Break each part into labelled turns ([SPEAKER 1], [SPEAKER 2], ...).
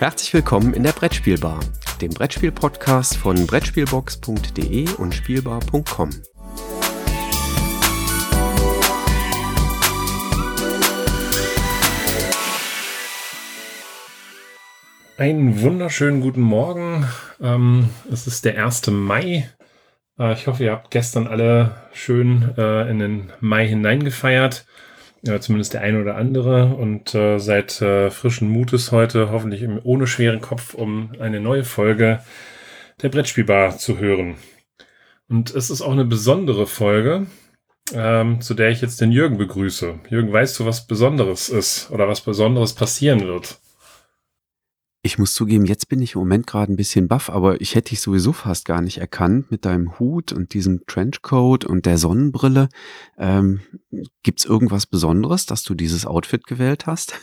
[SPEAKER 1] Herzlich willkommen in der Brettspielbar, dem Brettspiel-Podcast von Brettspielbox.de und Spielbar.com.
[SPEAKER 2] Einen wunderschönen guten Morgen. Ähm, es ist der 1. Mai. Äh, ich hoffe, ihr habt gestern alle schön äh, in den Mai hineingefeiert ja, zumindest der eine oder andere und äh, seid äh, frischen Mutes heute, hoffentlich im, ohne schweren Kopf, um eine neue Folge der Brettspielbar zu hören. Und es ist auch eine besondere Folge, ähm, zu der ich jetzt den Jürgen begrüße. Jürgen, weißt du, was Besonderes ist oder was Besonderes passieren wird?
[SPEAKER 1] Ich muss zugeben, jetzt bin ich im Moment gerade ein bisschen baff, aber ich hätte dich sowieso fast gar nicht erkannt mit deinem Hut und diesem Trenchcoat und der Sonnenbrille. Ähm, Gibt es irgendwas Besonderes, dass du dieses Outfit gewählt hast?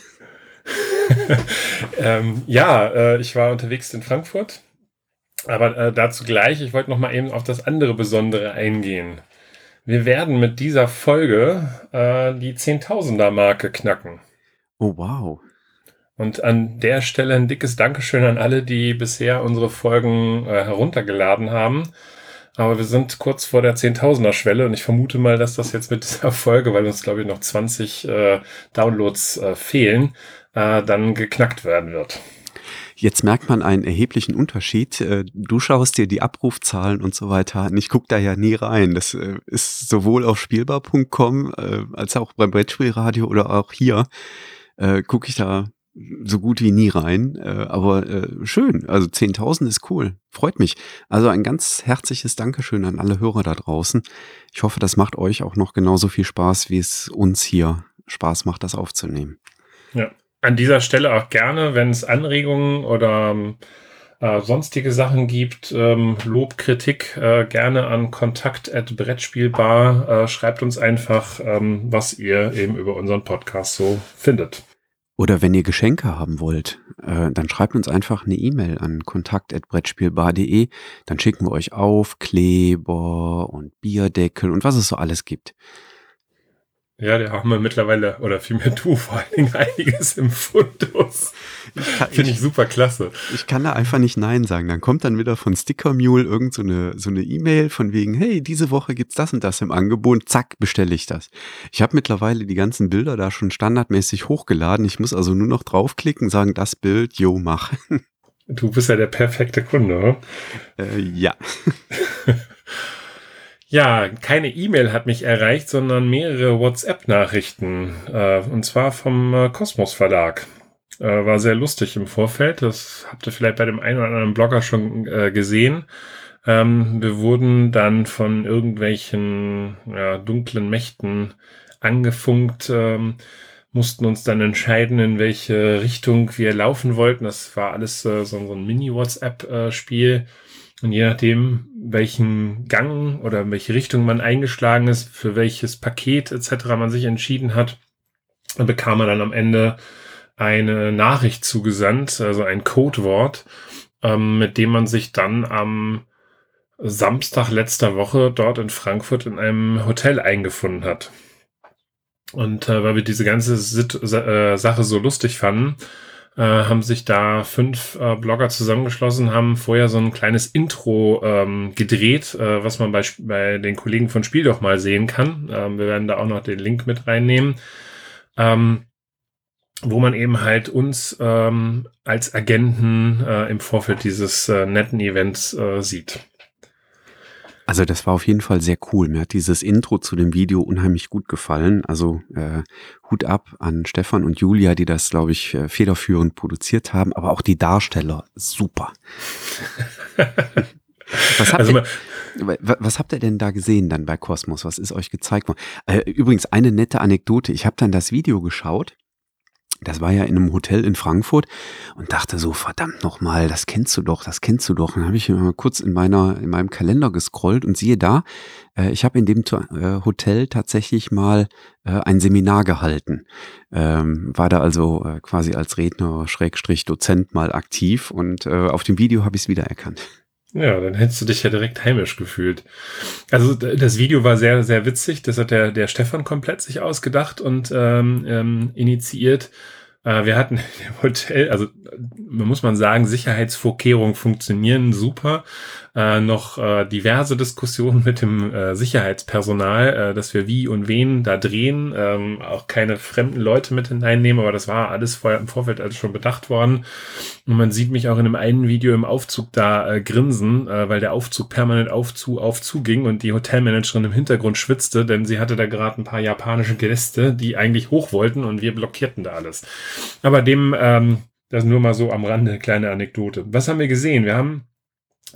[SPEAKER 2] ähm, ja, äh, ich war unterwegs in Frankfurt, aber äh, dazu gleich. Ich wollte noch mal eben auf das andere Besondere eingehen. Wir werden mit dieser Folge äh, die Zehntausender-Marke knacken.
[SPEAKER 1] Oh wow.
[SPEAKER 2] Und an der Stelle ein dickes Dankeschön an alle, die bisher unsere Folgen äh, heruntergeladen haben. Aber wir sind kurz vor der Zehntausender-Schwelle und ich vermute mal, dass das jetzt mit dieser Folge, weil uns glaube ich noch 20 äh, Downloads äh, fehlen, äh, dann geknackt werden wird.
[SPEAKER 1] Jetzt merkt man einen erheblichen Unterschied. Äh, du schaust dir die Abrufzahlen und so weiter an. Ich gucke da ja nie rein. Das äh, ist sowohl auf spielbar.com äh, als auch beim Brettspielradio oder auch hier gucke ich da so gut wie nie rein, äh, aber äh, schön. Also 10.000 ist cool, freut mich. Also ein ganz herzliches Dankeschön an alle Hörer da draußen. Ich hoffe, das macht euch auch noch genauso viel Spaß, wie es uns hier Spaß macht, das aufzunehmen.
[SPEAKER 2] Ja, an dieser Stelle auch gerne, wenn es Anregungen oder äh, sonstige Sachen gibt, ähm, Lob, Kritik, äh, gerne an kontakt.brettspielbar. Äh, schreibt uns einfach, ähm, was ihr eben über unseren Podcast so findet.
[SPEAKER 1] Oder wenn ihr Geschenke haben wollt, äh, dann schreibt uns einfach eine E-Mail an kontakt.brettspielbar.de. Dann schicken wir euch Aufkleber und Bierdeckel und was es so alles gibt.
[SPEAKER 2] Ja, da haben wir mittlerweile, oder vielmehr du vor allen Dingen einiges im Fundus. Finde ich super klasse.
[SPEAKER 1] Ich kann da einfach nicht Nein sagen. Dann kommt dann wieder von Sticker Mule irgend so eine so eine E-Mail von wegen, hey, diese Woche gibt's das und das im Angebot. Zack, bestelle ich das. Ich habe mittlerweile die ganzen Bilder da schon standardmäßig hochgeladen. Ich muss also nur noch draufklicken, sagen, das Bild, jo, mach.
[SPEAKER 2] Du bist ja der perfekte Kunde, oder?
[SPEAKER 1] Äh, ja.
[SPEAKER 2] Ja, keine E-Mail hat mich erreicht, sondern mehrere WhatsApp-Nachrichten. Äh, und zwar vom äh, Kosmos Verlag. Äh, war sehr lustig im Vorfeld. Das habt ihr vielleicht bei dem einen oder anderen Blogger schon äh, gesehen. Ähm, wir wurden dann von irgendwelchen ja, dunklen Mächten angefunkt, ähm, mussten uns dann entscheiden, in welche Richtung wir laufen wollten. Das war alles äh, so, so ein Mini-WhatsApp-Spiel. Und je nachdem, welchen Gang oder welche Richtung man eingeschlagen ist, für welches Paket etc. man sich entschieden hat, bekam man dann am Ende eine Nachricht zugesandt, also ein Codewort, ähm, mit dem man sich dann am Samstag letzter Woche dort in Frankfurt in einem Hotel eingefunden hat. Und äh, weil wir diese ganze Sit äh, Sache so lustig fanden, äh, haben sich da fünf äh, Blogger zusammengeschlossen, haben vorher so ein kleines Intro ähm, gedreht, äh, was man bei, bei den Kollegen von Spiel doch mal sehen kann. Ähm, wir werden da auch noch den Link mit reinnehmen. Ähm, wo man eben halt uns ähm, als Agenten äh, im Vorfeld dieses äh, netten Events äh, sieht.
[SPEAKER 1] Also das war auf jeden Fall sehr cool. Mir hat dieses Intro zu dem Video unheimlich gut gefallen. Also äh, Hut ab an Stefan und Julia, die das, glaube ich, äh, federführend produziert haben, aber auch die Darsteller, super. was, habt also ihr, was habt ihr denn da gesehen dann bei Cosmos? Was ist euch gezeigt worden? Äh, übrigens eine nette Anekdote. Ich habe dann das Video geschaut das war ja in einem Hotel in Frankfurt und dachte so, verdammt nochmal, das kennst du doch, das kennst du doch. dann habe ich mal kurz in meiner, in meinem Kalender gescrollt und siehe da, äh, ich habe in dem äh, Hotel tatsächlich mal äh, ein Seminar gehalten. Ähm, war da also äh, quasi als Redner, Schrägstrich, Dozent mal aktiv und äh, auf dem Video habe ich es wiedererkannt.
[SPEAKER 2] Ja, dann hättest du dich ja direkt heimisch gefühlt. Also das Video war sehr, sehr witzig. Das hat der, der Stefan komplett sich ausgedacht und ähm, ähm, initiiert. Äh, wir hatten im Hotel, also muss man sagen, Sicherheitsvorkehrungen funktionieren super. Äh, noch äh, diverse Diskussionen mit dem äh, Sicherheitspersonal, äh, dass wir wie und wen da drehen, ähm, auch keine fremden Leute mit hineinnehmen, aber das war alles vorher im Vorfeld alles schon bedacht worden. Und man sieht mich auch in einem einen Video im Aufzug da äh, grinsen, äh, weil der Aufzug permanent auf zu, auf zu ging und die Hotelmanagerin im Hintergrund schwitzte, denn sie hatte da gerade ein paar japanische Gäste, die eigentlich hoch wollten und wir blockierten da alles. Aber dem, ähm, das nur mal so am Rande, kleine Anekdote. Was haben wir gesehen? Wir haben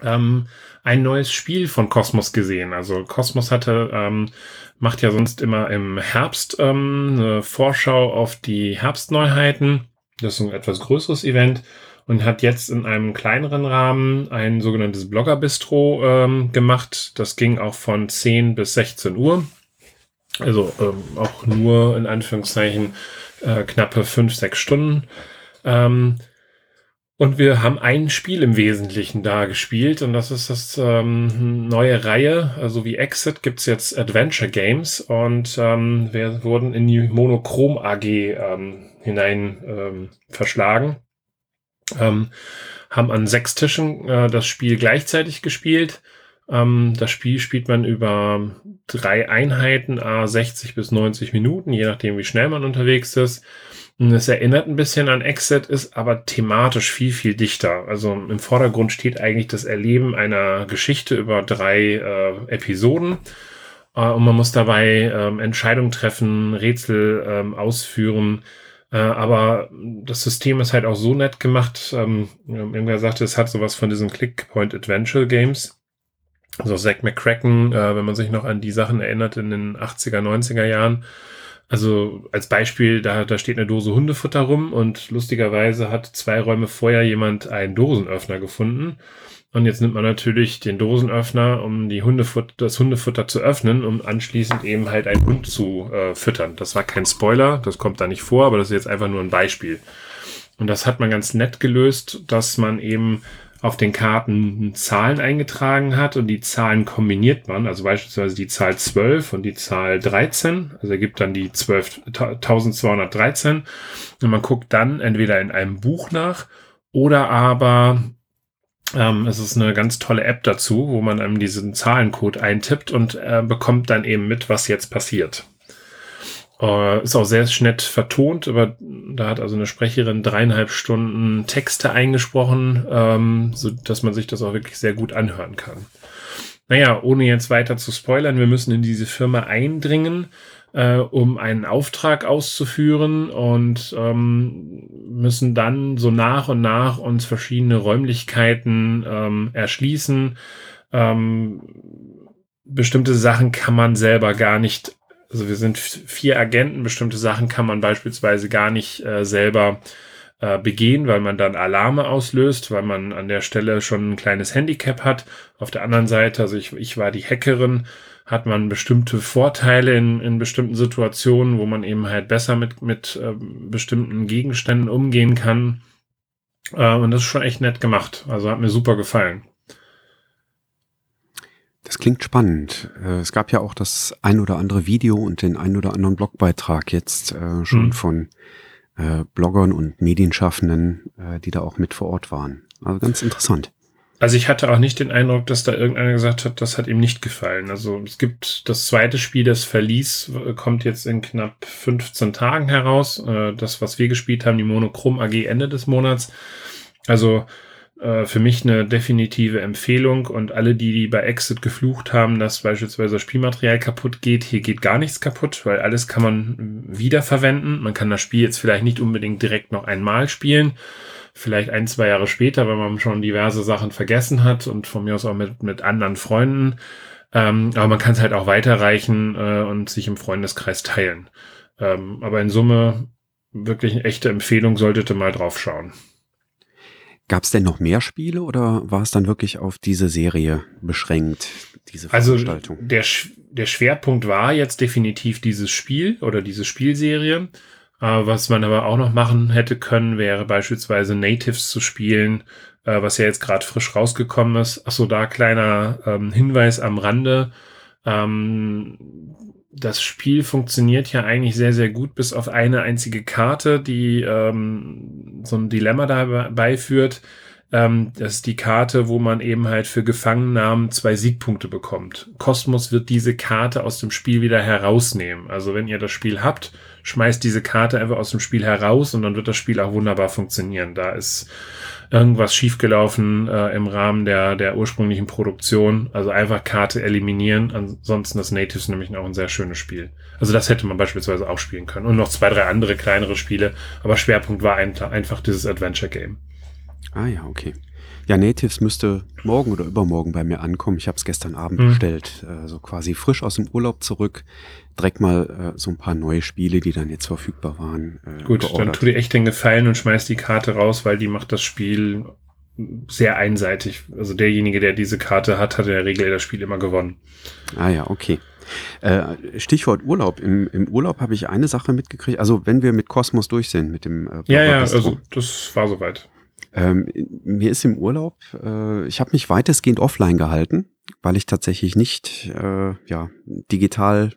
[SPEAKER 2] ähm, ein neues Spiel von Cosmos gesehen. Also Cosmos hatte, ähm, macht ja sonst immer im Herbst ähm, eine Vorschau auf die Herbstneuheiten. Das ist ein etwas größeres Event und hat jetzt in einem kleineren Rahmen ein sogenanntes Blogger-Bistro ähm, gemacht. Das ging auch von 10 bis 16 Uhr. Also ähm, auch nur in Anführungszeichen äh, knappe 5, 6 Stunden. Ähm, und wir haben ein Spiel im Wesentlichen da gespielt und das ist das ähm, neue Reihe. Also wie Exit gibt's jetzt Adventure Games und ähm, wir wurden in die Monochrom AG ähm, hinein ähm, verschlagen. Ähm, haben an sechs Tischen äh, das Spiel gleichzeitig gespielt. Ähm, das Spiel spielt man über drei Einheiten, a 60 bis 90 Minuten, je nachdem wie schnell man unterwegs ist. Es erinnert ein bisschen an Exit, ist aber thematisch viel, viel dichter. Also im Vordergrund steht eigentlich das Erleben einer Geschichte über drei äh, Episoden. Äh, und man muss dabei ähm, Entscheidungen treffen, Rätsel ähm, ausführen. Äh, aber das System ist halt auch so nett gemacht. Ähm, irgendwer sagte, es hat sowas von diesen Click-Point-Adventure Games. Also Zack McCracken, äh, wenn man sich noch an die Sachen erinnert in den 80er, 90er Jahren also als Beispiel, da, da steht eine Dose Hundefutter rum und lustigerweise hat zwei Räume vorher jemand einen Dosenöffner gefunden. Und jetzt nimmt man natürlich den Dosenöffner, um die Hundefutter, das Hundefutter zu öffnen, um anschließend eben halt einen Hund zu äh, füttern. Das war kein Spoiler, das kommt da nicht vor, aber das ist jetzt einfach nur ein Beispiel. Und das hat man ganz nett gelöst, dass man eben auf den Karten Zahlen eingetragen hat und die Zahlen kombiniert man, also beispielsweise die Zahl 12 und die Zahl 13, also ergibt dann die 12, 1213 und man guckt dann entweder in einem Buch nach oder aber ähm, es ist eine ganz tolle App dazu, wo man einem diesen Zahlencode eintippt und äh, bekommt dann eben mit, was jetzt passiert. Äh, ist auch sehr nett vertont, aber da hat also eine Sprecherin dreieinhalb Stunden Texte eingesprochen, ähm, so dass man sich das auch wirklich sehr gut anhören kann. Naja, ohne jetzt weiter zu spoilern, wir müssen in diese Firma eindringen, äh, um einen Auftrag auszuführen und ähm, müssen dann so nach und nach uns verschiedene Räumlichkeiten ähm, erschließen. Ähm, bestimmte Sachen kann man selber gar nicht also wir sind vier Agenten, bestimmte Sachen kann man beispielsweise gar nicht äh, selber äh, begehen, weil man dann Alarme auslöst, weil man an der Stelle schon ein kleines Handicap hat. Auf der anderen Seite, also ich, ich war die Hackerin, hat man bestimmte Vorteile in, in bestimmten Situationen, wo man eben halt besser mit, mit äh, bestimmten Gegenständen umgehen kann. Äh, und das ist schon echt nett gemacht. Also hat mir super gefallen.
[SPEAKER 1] Das klingt spannend. Äh, es gab ja auch das ein oder andere Video und den ein oder anderen Blogbeitrag jetzt äh, schon mhm. von äh, Bloggern und Medienschaffenden, äh, die da auch mit vor Ort waren. Also ganz interessant.
[SPEAKER 2] Also ich hatte auch nicht den Eindruck, dass da irgendeiner gesagt hat, das hat ihm nicht gefallen. Also es gibt das zweite Spiel, das Verlies, kommt jetzt in knapp 15 Tagen heraus. Das, was wir gespielt haben, die Monochrom AG Ende des Monats. Also äh, für mich eine definitive Empfehlung und alle, die, die bei Exit geflucht haben, dass beispielsweise Spielmaterial kaputt geht, hier geht gar nichts kaputt, weil alles kann man wiederverwenden. Man kann das Spiel jetzt vielleicht nicht unbedingt direkt noch einmal spielen, vielleicht ein, zwei Jahre später, wenn man schon diverse Sachen vergessen hat und von mir aus auch mit, mit anderen Freunden. Ähm, aber man kann es halt auch weiterreichen äh, und sich im Freundeskreis teilen. Ähm, aber in Summe wirklich eine echte Empfehlung, solltete mal drauf schauen.
[SPEAKER 1] Gab es denn noch mehr Spiele oder war es dann wirklich auf diese Serie beschränkt, diese
[SPEAKER 2] also Veranstaltung? Also der, der Schwerpunkt war jetzt definitiv dieses Spiel oder diese Spielserie. Äh, was man aber auch noch machen hätte können, wäre beispielsweise Natives zu spielen, äh, was ja jetzt gerade frisch rausgekommen ist. Achso, da kleiner ähm, Hinweis am Rande. Ähm, das Spiel funktioniert ja eigentlich sehr, sehr gut, bis auf eine einzige Karte, die ähm, so ein Dilemma dabei führt. Ähm, das ist die Karte, wo man eben halt für Gefangennahmen zwei Siegpunkte bekommt. Kosmos wird diese Karte aus dem Spiel wieder herausnehmen. Also wenn ihr das Spiel habt, schmeißt diese Karte einfach aus dem Spiel heraus und dann wird das Spiel auch wunderbar funktionieren. Da ist irgendwas schiefgelaufen äh, im Rahmen der, der ursprünglichen Produktion. Also einfach Karte eliminieren. Ansonsten das Natives nämlich auch ein sehr schönes Spiel. Also das hätte man beispielsweise auch spielen können. Und noch zwei, drei andere kleinere Spiele. Aber Schwerpunkt war ein, einfach dieses Adventure Game.
[SPEAKER 1] Ah ja, okay. Ja, Natives müsste morgen oder übermorgen bei mir ankommen. Ich habe es gestern Abend mhm. bestellt, äh, so quasi frisch aus dem Urlaub zurück. Direkt mal äh, so ein paar neue Spiele, die dann jetzt verfügbar waren.
[SPEAKER 2] Äh, Gut, dann tu dir echt den Gefallen und schmeiß die Karte raus, weil die macht das Spiel sehr einseitig. Also derjenige, der diese Karte hat, hat in der Regel das Spiel immer gewonnen.
[SPEAKER 1] Ah ja, okay. Äh, Stichwort Urlaub. Im, Im, Urlaub habe ich eine Sache mitgekriegt. Also wenn wir mit Kosmos durch sind, mit dem
[SPEAKER 2] äh, Ja, ja, also das war soweit.
[SPEAKER 1] Ähm, mir ist im Urlaub, äh, ich habe mich weitestgehend offline gehalten, weil ich tatsächlich nicht äh, ja, digital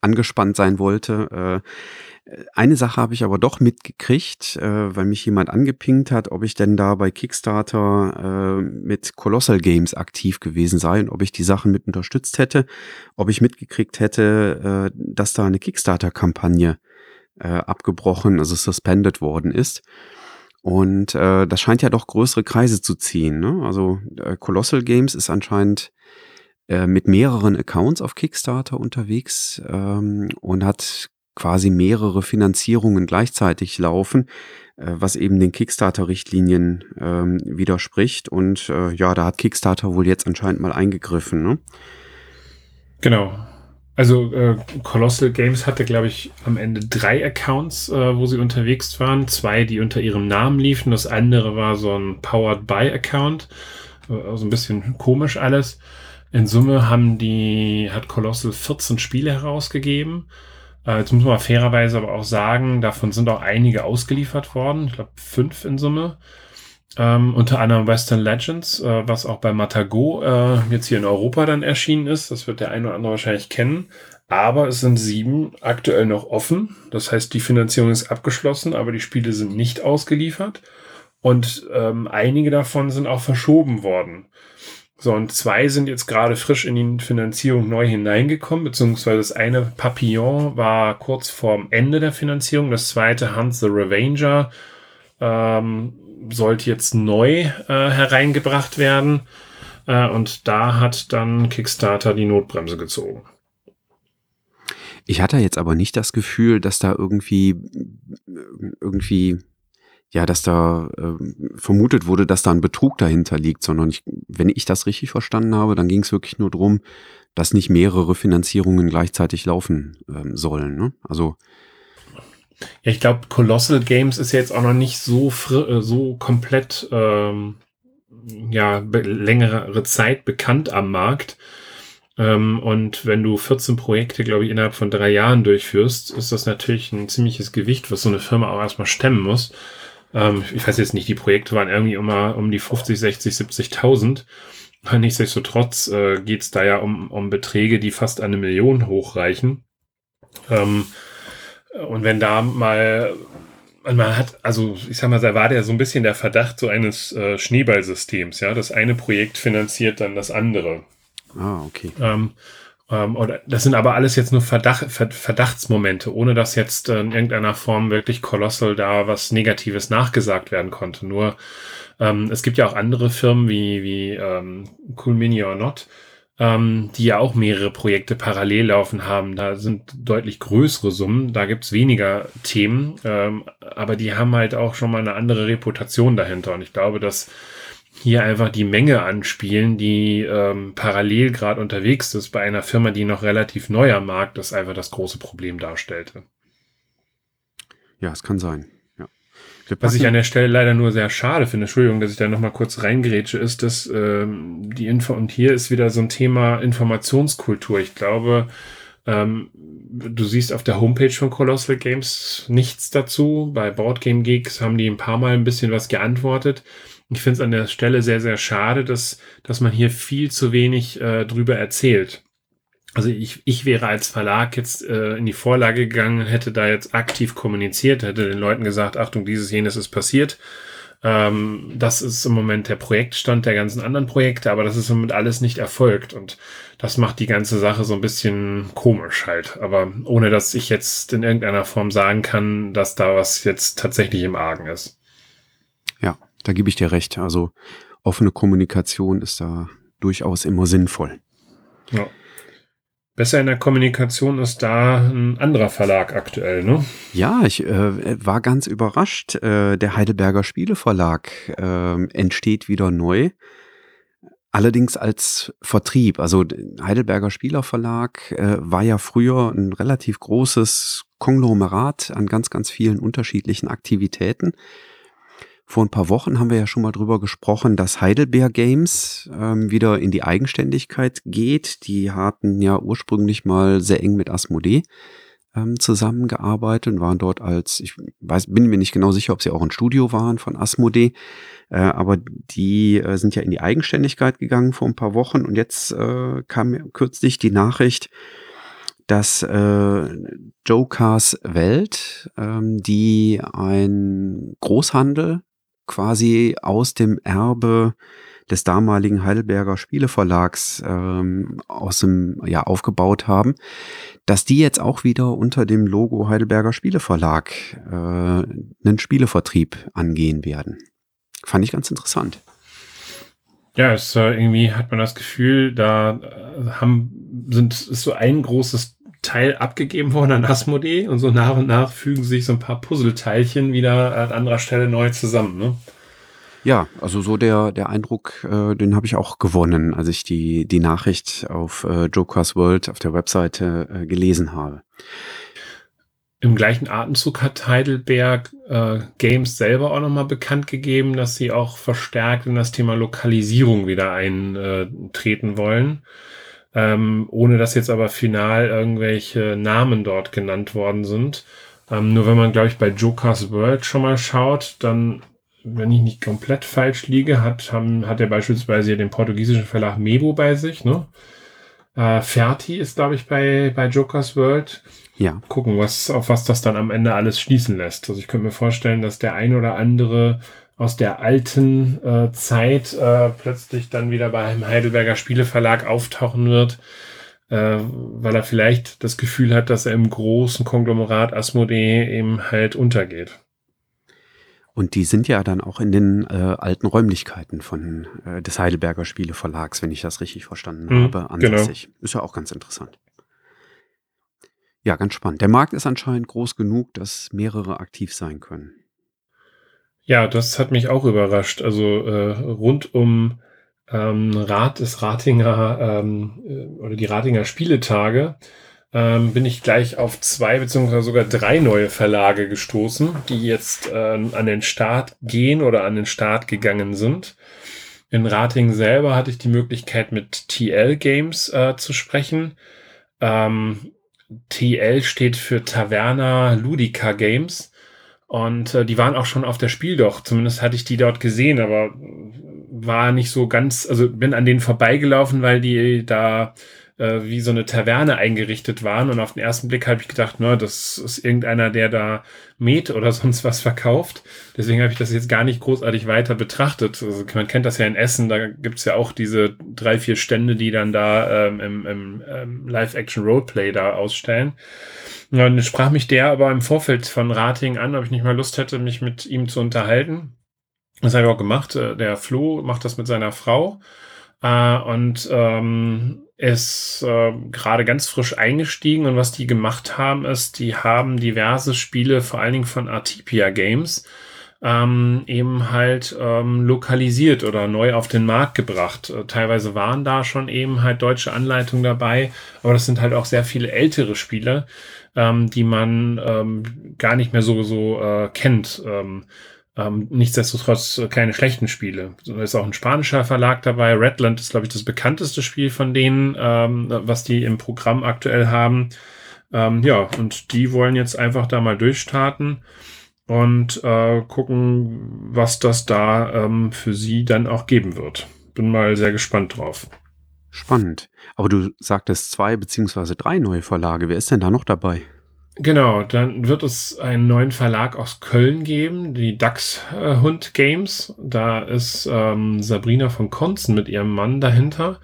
[SPEAKER 1] angespannt sein wollte. Äh, eine Sache habe ich aber doch mitgekriegt, äh, weil mich jemand angepinkt hat, ob ich denn da bei Kickstarter äh, mit Colossal Games aktiv gewesen sei und ob ich die Sachen mit unterstützt hätte, ob ich mitgekriegt hätte, dass da eine Kickstarter-Kampagne abgebrochen, also suspended worden ist. Und äh, das scheint ja doch größere Kreise zu ziehen. Ne? Also äh, Colossal Games ist anscheinend äh, mit mehreren Accounts auf Kickstarter unterwegs ähm, und hat quasi mehrere Finanzierungen gleichzeitig laufen, äh, was eben den Kickstarter-Richtlinien ähm, widerspricht. Und äh, ja, da hat Kickstarter wohl jetzt anscheinend mal eingegriffen. Ne?
[SPEAKER 2] Genau. Also äh, Colossal Games hatte, glaube ich, am Ende drei Accounts, äh, wo sie unterwegs waren. Zwei, die unter ihrem Namen liefen. Das andere war so ein Powered by Account. Äh, also ein bisschen komisch alles. In Summe haben die, hat Colossal 14 Spiele herausgegeben. Äh, jetzt muss man fairerweise aber auch sagen, davon sind auch einige ausgeliefert worden. Ich glaube, fünf in Summe. Ähm, unter anderem Western Legends, äh, was auch bei Matago äh, jetzt hier in Europa dann erschienen ist. Das wird der eine oder andere wahrscheinlich kennen. Aber es sind sieben aktuell noch offen. Das heißt, die Finanzierung ist abgeschlossen, aber die Spiele sind nicht ausgeliefert. Und ähm, einige davon sind auch verschoben worden. So, und zwei sind jetzt gerade frisch in die Finanzierung neu hineingekommen, beziehungsweise das eine Papillon war kurz vorm Ende der Finanzierung, das zweite Hans the Revenger ähm, sollte jetzt neu äh, hereingebracht werden. Äh, und da hat dann Kickstarter die Notbremse gezogen.
[SPEAKER 1] Ich hatte jetzt aber nicht das Gefühl, dass da irgendwie, irgendwie, ja, dass da äh, vermutet wurde, dass da ein Betrug dahinter liegt, sondern ich, wenn ich das richtig verstanden habe, dann ging es wirklich nur darum, dass nicht mehrere Finanzierungen gleichzeitig laufen ähm, sollen. Ne? Also
[SPEAKER 2] ja, ich glaube, Colossal Games ist jetzt auch noch nicht so äh, so komplett ähm, ja längere Zeit bekannt am Markt. Ähm, und wenn du 14 Projekte, glaube ich, innerhalb von drei Jahren durchführst, ist das natürlich ein ziemliches Gewicht, was so eine Firma auch erstmal stemmen muss. Ähm, ich weiß jetzt nicht, die Projekte waren irgendwie immer um die 50, 60, 70.000. Nichtsdestotrotz äh, geht es da ja um, um Beträge, die fast eine Million hochreichen. Ähm, und wenn da mal, man hat, also ich sag mal, da war der so ein bisschen der Verdacht so eines äh, Schneeballsystems, ja. Das eine Projekt finanziert dann das andere.
[SPEAKER 1] Ah, okay.
[SPEAKER 2] Ähm, ähm, oder das sind aber alles jetzt nur Verdacht, Verdachtsmomente, ohne dass jetzt äh, in irgendeiner Form wirklich kolossal da was Negatives nachgesagt werden konnte. Nur ähm, es gibt ja auch andere Firmen wie, wie ähm, Cool Mini or Not, ähm, die ja auch mehrere Projekte parallel laufen haben. Da sind deutlich größere Summen, da gibt's weniger Themen, ähm, aber die haben halt auch schon mal eine andere Reputation dahinter. Und ich glaube, dass hier einfach die Menge anspielen, die ähm, parallel gerade unterwegs ist bei einer Firma, die noch relativ neu am Markt ist, einfach das große Problem darstellte.
[SPEAKER 1] Ja, es kann sein.
[SPEAKER 2] Was ich an der Stelle leider nur sehr schade finde, Entschuldigung, dass ich da nochmal kurz reingrätsche, ist, dass ähm, die Info, und hier ist wieder so ein Thema Informationskultur. Ich glaube, ähm, du siehst auf der Homepage von Colossal Games nichts dazu. Bei Board Game Geeks haben die ein paar Mal ein bisschen was geantwortet. Ich finde es an der Stelle sehr, sehr schade, dass, dass man hier viel zu wenig äh, drüber erzählt. Also ich, ich wäre als Verlag jetzt äh, in die Vorlage gegangen, hätte da jetzt aktiv kommuniziert, hätte den Leuten gesagt, Achtung, dieses, jenes ist passiert. Ähm, das ist im Moment der Projektstand der ganzen anderen Projekte, aber das ist im Moment alles nicht erfolgt und das macht die ganze Sache so ein bisschen komisch halt. Aber ohne dass ich jetzt in irgendeiner Form sagen kann, dass da was jetzt tatsächlich im Argen ist.
[SPEAKER 1] Ja, da gebe ich dir recht. Also offene Kommunikation ist da durchaus immer sinnvoll.
[SPEAKER 2] Ja. Besser in der Kommunikation ist da ein anderer Verlag aktuell, ne?
[SPEAKER 1] Ja, ich äh, war ganz überrascht. Äh, der Heidelberger Spieleverlag äh, entsteht wieder neu. Allerdings als Vertrieb. Also Heidelberger Spielerverlag äh, war ja früher ein relativ großes Konglomerat an ganz, ganz vielen unterschiedlichen Aktivitäten. Vor ein paar Wochen haben wir ja schon mal drüber gesprochen, dass Heidelberg Games ähm, wieder in die Eigenständigkeit geht. Die hatten ja ursprünglich mal sehr eng mit Asmodee ähm, zusammengearbeitet und waren dort als, ich weiß, bin mir nicht genau sicher, ob sie auch ein Studio waren von Asmodee, äh, aber die äh, sind ja in die Eigenständigkeit gegangen vor ein paar Wochen und jetzt äh, kam kürzlich die Nachricht, dass äh, Jokers Welt, ähm, die ein Großhandel quasi aus dem Erbe des damaligen Heidelberger Spieleverlags ähm, aus dem ja aufgebaut haben, dass die jetzt auch wieder unter dem Logo Heidelberger Spieleverlag äh, einen Spielevertrieb angehen werden. Fand ich ganz interessant.
[SPEAKER 2] Ja, es äh, irgendwie hat man das Gefühl, da äh, haben sind ist so ein großes Teil abgegeben worden an Asmodee und so nach und nach fügen sich so ein paar Puzzleteilchen wieder an anderer Stelle neu zusammen. Ne?
[SPEAKER 1] Ja, also so der, der Eindruck, äh, den habe ich auch gewonnen, als ich die, die Nachricht auf äh, Jokers World auf der Webseite äh, gelesen habe.
[SPEAKER 2] Im gleichen Atemzug hat Heidelberg äh, Games selber auch nochmal bekannt gegeben, dass sie auch verstärkt in das Thema Lokalisierung wieder eintreten wollen ähm, ohne dass jetzt aber final irgendwelche Namen dort genannt worden sind. Ähm, nur wenn man, glaube ich, bei Jokers World schon mal schaut, dann, wenn ich nicht komplett falsch liege, hat, haben, hat er beispielsweise den portugiesischen Verlag Mebo bei sich, ne? Äh, Ferti ist, glaube ich, bei, bei Jokers World. Ja. Gucken, was, auf was das dann am Ende alles schließen lässt. Also ich könnte mir vorstellen, dass der ein oder andere aus der alten äh, Zeit äh, plötzlich dann wieder beim Heidelberger Spieleverlag auftauchen wird, äh, weil er vielleicht das Gefühl hat, dass er im großen Konglomerat Asmodee eben halt untergeht.
[SPEAKER 1] Und die sind ja dann auch in den äh, alten Räumlichkeiten von äh, des Heidelberger Spieleverlags, wenn ich das richtig verstanden mhm, habe, ansässig. Genau. Ist ja auch ganz interessant. Ja, ganz spannend. Der Markt ist anscheinend groß genug, dass mehrere aktiv sein können.
[SPEAKER 2] Ja, das hat mich auch überrascht. Also äh, rund um ähm, Rat des Ratinger ähm, äh, oder die Ratinger Spieletage ähm, bin ich gleich auf zwei beziehungsweise sogar drei neue Verlage gestoßen, die jetzt äh, an den Start gehen oder an den Start gegangen sind. In Rating selber hatte ich die Möglichkeit, mit TL Games äh, zu sprechen. Ähm, TL steht für Taverna Ludica Games. Und äh, die waren auch schon auf der Spiel doch. Zumindest hatte ich die dort gesehen, aber war nicht so ganz, also bin an denen vorbeigelaufen, weil die da äh, wie so eine Taverne eingerichtet waren. Und auf den ersten Blick habe ich gedacht, na, das ist irgendeiner, der da Met oder sonst was verkauft. Deswegen habe ich das jetzt gar nicht großartig weiter betrachtet. Also man kennt das ja in Essen, da gibt's ja auch diese drei, vier Stände, die dann da ähm, im, im ähm, Live-Action-Roleplay da ausstellen. Dann sprach mich der aber im Vorfeld von Rating an, ob ich nicht mal Lust hätte, mich mit ihm zu unterhalten. Das habe ich auch gemacht. Äh, der Flo macht das mit seiner Frau äh, und ähm, ist äh, gerade ganz frisch eingestiegen. Und was die gemacht haben, ist, die haben diverse Spiele, vor allen Dingen von Artipia Games, ähm, eben halt ähm, lokalisiert oder neu auf den Markt gebracht. Äh, teilweise waren da schon eben halt deutsche Anleitungen dabei, aber das sind halt auch sehr viele ältere Spiele, ähm, die man ähm, gar nicht mehr so, so äh, kennt. Ähm, ähm, nichtsdestotrotz äh, keine schlechten Spiele. Da ist auch ein spanischer Verlag dabei. Redland ist, glaube ich, das bekannteste Spiel von denen, ähm, was die im Programm aktuell haben. Ähm, ja, und die wollen jetzt einfach da mal durchstarten und äh, gucken, was das da ähm, für sie dann auch geben wird. Bin mal sehr gespannt drauf.
[SPEAKER 1] Spannend. Aber du sagtest zwei beziehungsweise drei neue Verlage. Wer ist denn da noch dabei?
[SPEAKER 2] Genau, dann wird es einen neuen Verlag aus Köln geben, die Dachshund Games. Da ist ähm, Sabrina von Konzen mit ihrem Mann dahinter.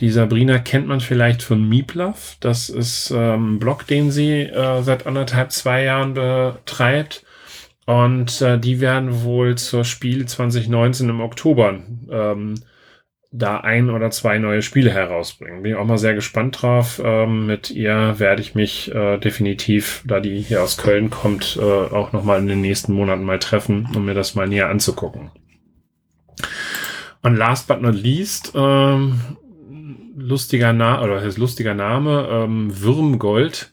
[SPEAKER 2] Die Sabrina kennt man vielleicht von Meeplove. Das ist ähm, ein Blog, den sie äh, seit anderthalb, zwei Jahren betreibt. Und äh, die werden wohl zur Spiel 2019 im Oktober ähm, da ein oder zwei neue Spiele herausbringen. Bin ich auch mal sehr gespannt drauf. Ähm, mit ihr werde ich mich äh, definitiv, da die hier aus Köln kommt, äh, auch nochmal in den nächsten Monaten mal treffen, um mir das mal näher anzugucken. Und last but not least, ähm, lustiger Name, oder heißt lustiger Name, ähm, Würmgold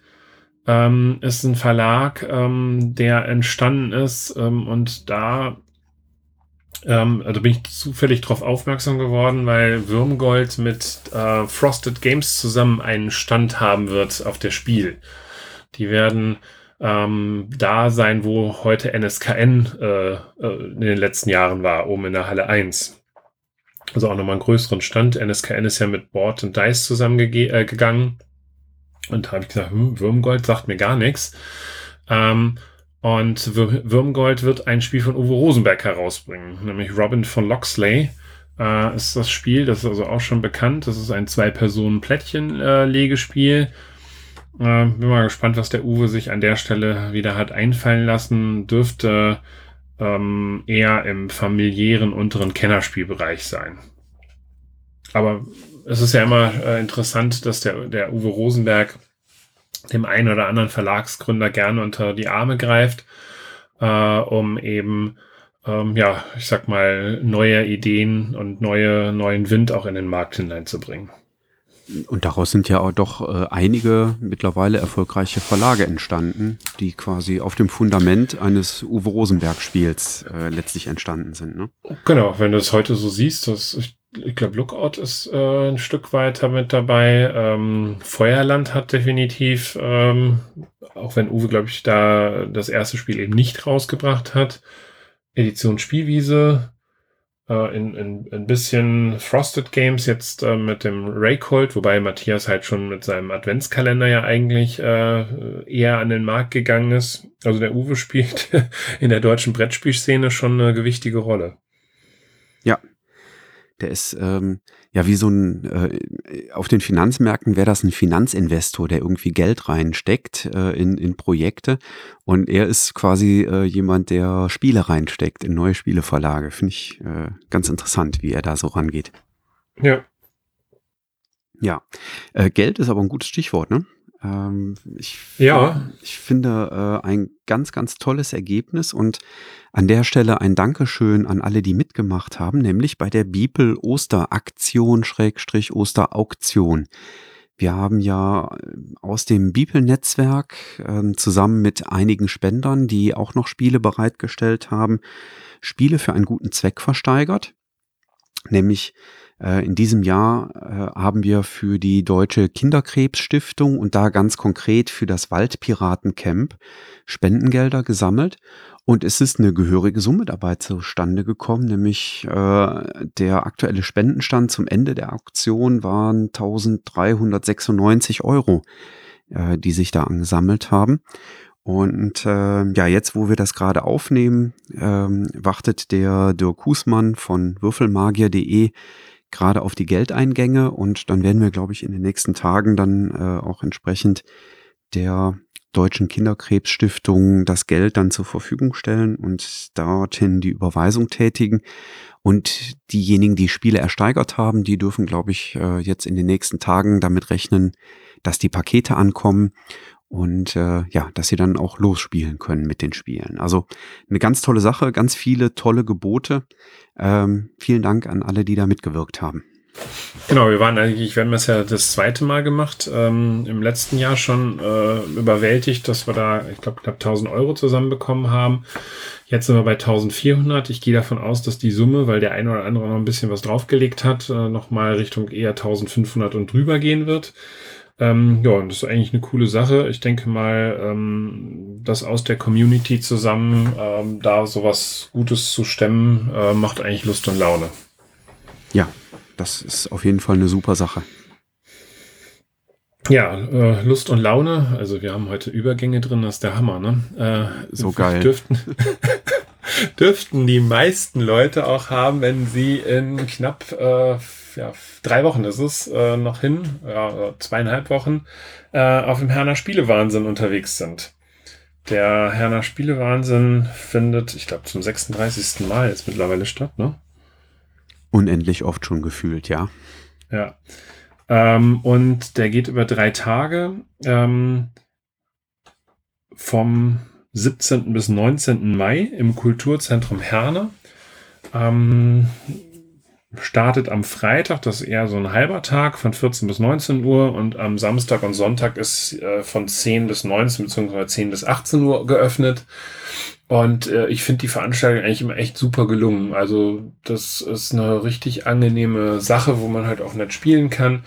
[SPEAKER 2] ähm, ist ein Verlag, ähm, der entstanden ist ähm, und da ähm, also bin ich zufällig darauf aufmerksam geworden, weil Würmgold mit äh, Frosted Games zusammen einen Stand haben wird auf der Spiel. Die werden ähm, da sein, wo heute NSKN äh, äh, in den letzten Jahren war, oben in der Halle 1. Also auch nochmal einen größeren Stand. NSKN ist ja mit Board und Dice zusammengegangen. Äh, und da habe ich gesagt, hm, Würmgold sagt mir gar nichts. Ähm, und Würmgold wird ein Spiel von Uwe Rosenberg herausbringen, nämlich Robin von Loxley. Äh, ist das Spiel, das ist also auch schon bekannt. Das ist ein Zwei-Personen-Plättchen-Legespiel. Äh, bin mal gespannt, was der Uwe sich an der Stelle wieder hat einfallen lassen. Dürfte ähm, eher im familiären unteren Kennerspielbereich sein. Aber es ist ja immer äh, interessant, dass der, der Uwe Rosenberg dem einen oder anderen Verlagsgründer gerne unter die Arme greift, äh, um eben, ähm, ja, ich sag mal, neue Ideen und neue, neuen Wind auch in den Markt hineinzubringen.
[SPEAKER 1] Und daraus sind ja auch doch äh, einige mittlerweile erfolgreiche Verlage entstanden, die quasi auf dem Fundament eines Uwe Rosenberg-Spiels äh, letztlich entstanden sind. Ne?
[SPEAKER 2] Genau, wenn du es heute so siehst, das, ich ich glaube, Lookout ist äh, ein Stück weiter mit dabei. Ähm, Feuerland hat definitiv, ähm, auch wenn Uwe, glaube ich, da das erste Spiel eben nicht rausgebracht hat. Edition Spielwiese, äh, in, in, ein bisschen Frosted Games jetzt äh, mit dem Raycold, wobei Matthias halt schon mit seinem Adventskalender ja eigentlich äh, eher an den Markt gegangen ist. Also der Uwe spielt in der deutschen Brettspielszene schon eine gewichtige Rolle.
[SPEAKER 1] Ja, der ist ähm, ja wie so ein, äh, auf den Finanzmärkten wäre das ein Finanzinvestor, der irgendwie Geld reinsteckt äh, in, in Projekte. Und er ist quasi äh, jemand, der Spiele reinsteckt in neue Spieleverlage. Finde ich äh, ganz interessant, wie er da so rangeht.
[SPEAKER 2] Ja.
[SPEAKER 1] Ja. Äh, Geld ist aber ein gutes Stichwort, ne? Ähm, ich,
[SPEAKER 2] ja.
[SPEAKER 1] ich finde äh, ein ganz, ganz tolles Ergebnis und an der Stelle ein Dankeschön an alle, die mitgemacht haben, nämlich bei der Bibel Osteraktion Schrägstrich Osterauktion. Wir haben ja äh, aus dem Bibelnetzwerk äh, zusammen mit einigen Spendern, die auch noch Spiele bereitgestellt haben, Spiele für einen guten Zweck versteigert. Nämlich in diesem Jahr äh, haben wir für die Deutsche Kinderkrebsstiftung und da ganz konkret für das Waldpiratencamp Spendengelder gesammelt. Und es ist eine gehörige Summe dabei zustande gekommen, nämlich äh, der aktuelle Spendenstand zum Ende der Auktion waren 1396 Euro, äh, die sich da angesammelt haben. Und äh, ja, jetzt, wo wir das gerade aufnehmen, ähm, wartet der Dirk Husmann von würfelmagier.de gerade auf die Geldeingänge und dann werden wir, glaube ich, in den nächsten Tagen dann äh, auch entsprechend der Deutschen Kinderkrebsstiftung das Geld dann zur Verfügung stellen und dorthin die Überweisung tätigen. Und diejenigen, die Spiele ersteigert haben, die dürfen, glaube ich, äh, jetzt in den nächsten Tagen damit rechnen, dass die Pakete ankommen und äh, ja, dass sie dann auch losspielen können mit den Spielen. Also eine ganz tolle Sache, ganz viele tolle Gebote. Ähm, vielen Dank an alle, die da mitgewirkt haben.
[SPEAKER 2] Genau, wir waren eigentlich, wir haben das ja das zweite Mal gemacht, ähm, im letzten Jahr schon äh, überwältigt, dass wir da, ich glaube, knapp 1000 Euro zusammenbekommen haben. Jetzt sind wir bei 1400. Ich gehe davon aus, dass die Summe, weil der eine oder andere noch ein bisschen was draufgelegt hat, äh, nochmal Richtung eher 1500 und drüber gehen wird. Ähm, ja, und das ist eigentlich eine coole Sache. Ich denke mal, ähm, das aus der Community zusammen, ähm, da sowas Gutes zu stemmen, äh, macht eigentlich Lust und Laune.
[SPEAKER 1] Ja, das ist auf jeden Fall eine super Sache.
[SPEAKER 2] Ja, äh, Lust und Laune. Also wir haben heute Übergänge drin, das ist der Hammer, ne?
[SPEAKER 1] Äh, so geil.
[SPEAKER 2] Dürften, dürften die meisten Leute auch haben, wenn sie in knapp äh, ja, drei Wochen ist es äh, noch hin, ja, zweieinhalb Wochen, äh, auf dem Herner Spielewahnsinn unterwegs sind. Der Herner Spielewahnsinn findet, ich glaube, zum 36. Mal jetzt mittlerweile statt, ne?
[SPEAKER 1] Unendlich oft schon gefühlt, ja.
[SPEAKER 2] Ja. Ähm, und der geht über drei Tage ähm, vom 17. bis 19. Mai im Kulturzentrum Herne. Ähm, startet am Freitag, das ist eher so ein halber Tag von 14 bis 19 Uhr und am Samstag und Sonntag ist äh, von 10 bis 19 bzw. 10 bis 18 Uhr geöffnet. Und äh, ich finde die Veranstaltung eigentlich immer echt super gelungen. Also das ist eine richtig angenehme Sache, wo man halt auch nett spielen kann.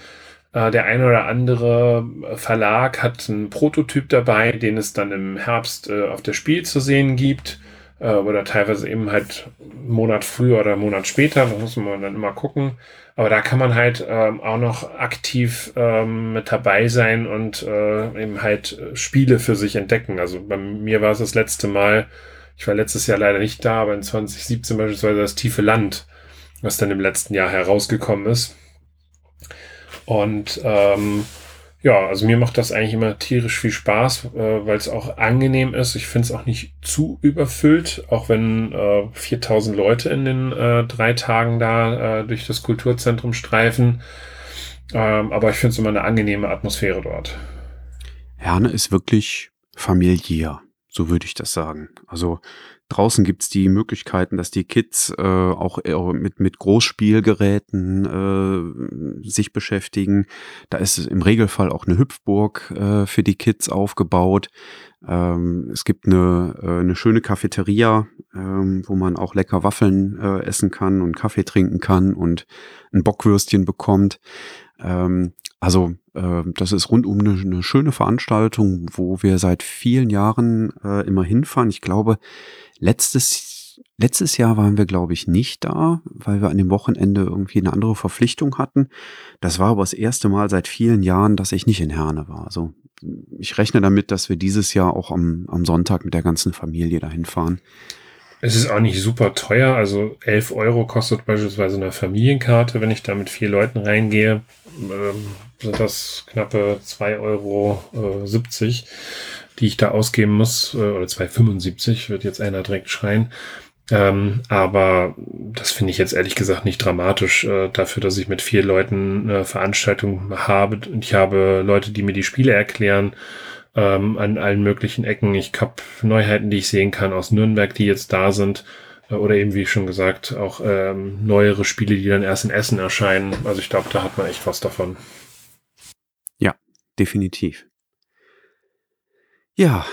[SPEAKER 2] Äh, der eine oder andere Verlag hat einen Prototyp dabei, den es dann im Herbst äh, auf der Spiel zu sehen gibt äh, oder teilweise eben halt einen Monat früher oder einen Monat später, da muss man dann immer gucken. Aber da kann man halt ähm, auch noch aktiv ähm, mit dabei sein und äh, eben halt Spiele für sich entdecken. Also bei mir war es das letzte Mal, ich war letztes Jahr leider nicht da, aber in 2017 beispielsweise das Tiefe Land, was dann im letzten Jahr herausgekommen ist. Und ähm, ja, also mir macht das eigentlich immer tierisch viel Spaß, äh, weil es auch angenehm ist. Ich finde es auch nicht zu überfüllt, auch wenn äh, 4000 Leute in den äh, drei Tagen da äh, durch das Kulturzentrum streifen. Ähm, aber ich finde es immer eine angenehme Atmosphäre dort.
[SPEAKER 1] Herne ist wirklich familiär, so würde ich das sagen. Also Draußen gibt's die Möglichkeiten, dass die Kids äh, auch mit, mit Großspielgeräten äh, sich beschäftigen. Da ist im Regelfall auch eine Hüpfburg äh, für die Kids aufgebaut. Ähm, es gibt eine, äh, eine schöne Cafeteria, ähm, wo man auch lecker Waffeln äh, essen kann und Kaffee trinken kann und ein Bockwürstchen bekommt. Ähm, also äh, das ist rundum eine, eine schöne Veranstaltung, wo wir seit vielen Jahren äh, immer hinfahren. Ich glaube, Letztes, letztes Jahr waren wir, glaube ich, nicht da, weil wir an dem Wochenende irgendwie eine andere Verpflichtung hatten. Das war aber das erste Mal seit vielen Jahren, dass ich nicht in Herne war. Also ich rechne damit, dass wir dieses Jahr auch am, am Sonntag mit der ganzen Familie dahin fahren.
[SPEAKER 2] Es ist auch nicht super teuer. Also 11 Euro kostet beispielsweise eine Familienkarte. Wenn ich da mit vier Leuten reingehe, ähm, sind das knappe 2,70 Euro. Äh, die ich da ausgeben muss, äh, oder 2,75 wird jetzt einer direkt schreien. Ähm, aber das finde ich jetzt ehrlich gesagt nicht dramatisch äh, dafür, dass ich mit vier Leuten eine Veranstaltung habe. Ich habe Leute, die mir die Spiele erklären ähm, an allen möglichen Ecken. Ich habe Neuheiten, die ich sehen kann aus Nürnberg, die jetzt da sind. Äh, oder eben, wie schon gesagt, auch ähm, neuere Spiele, die dann erst in Essen erscheinen. Also ich glaube, da hat man echt was davon.
[SPEAKER 1] Ja, definitiv. Ja,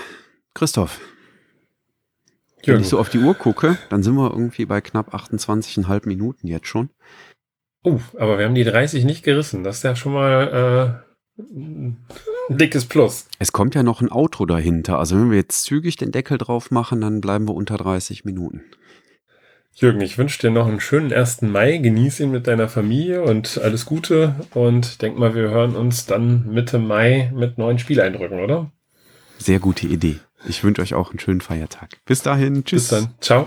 [SPEAKER 1] Christoph. Wenn ich so auf die Uhr gucke, dann sind wir irgendwie bei knapp 28,5 Minuten jetzt schon.
[SPEAKER 2] Oh, aber wir haben die 30 nicht gerissen. Das ist ja schon mal äh, dickes Plus.
[SPEAKER 1] Es kommt ja noch ein Outro dahinter. Also wenn wir jetzt zügig den Deckel drauf machen, dann bleiben wir unter 30 Minuten.
[SPEAKER 2] Jürgen, ich wünsche dir noch einen schönen 1. Mai. Genieß ihn mit deiner Familie und alles Gute. Und denk mal, wir hören uns dann Mitte Mai mit neuen Spieleindrücken, oder?
[SPEAKER 1] Sehr gute Idee. Ich wünsche euch auch einen schönen Feiertag. Bis dahin. Tschüss.
[SPEAKER 2] Bis dann. Ciao.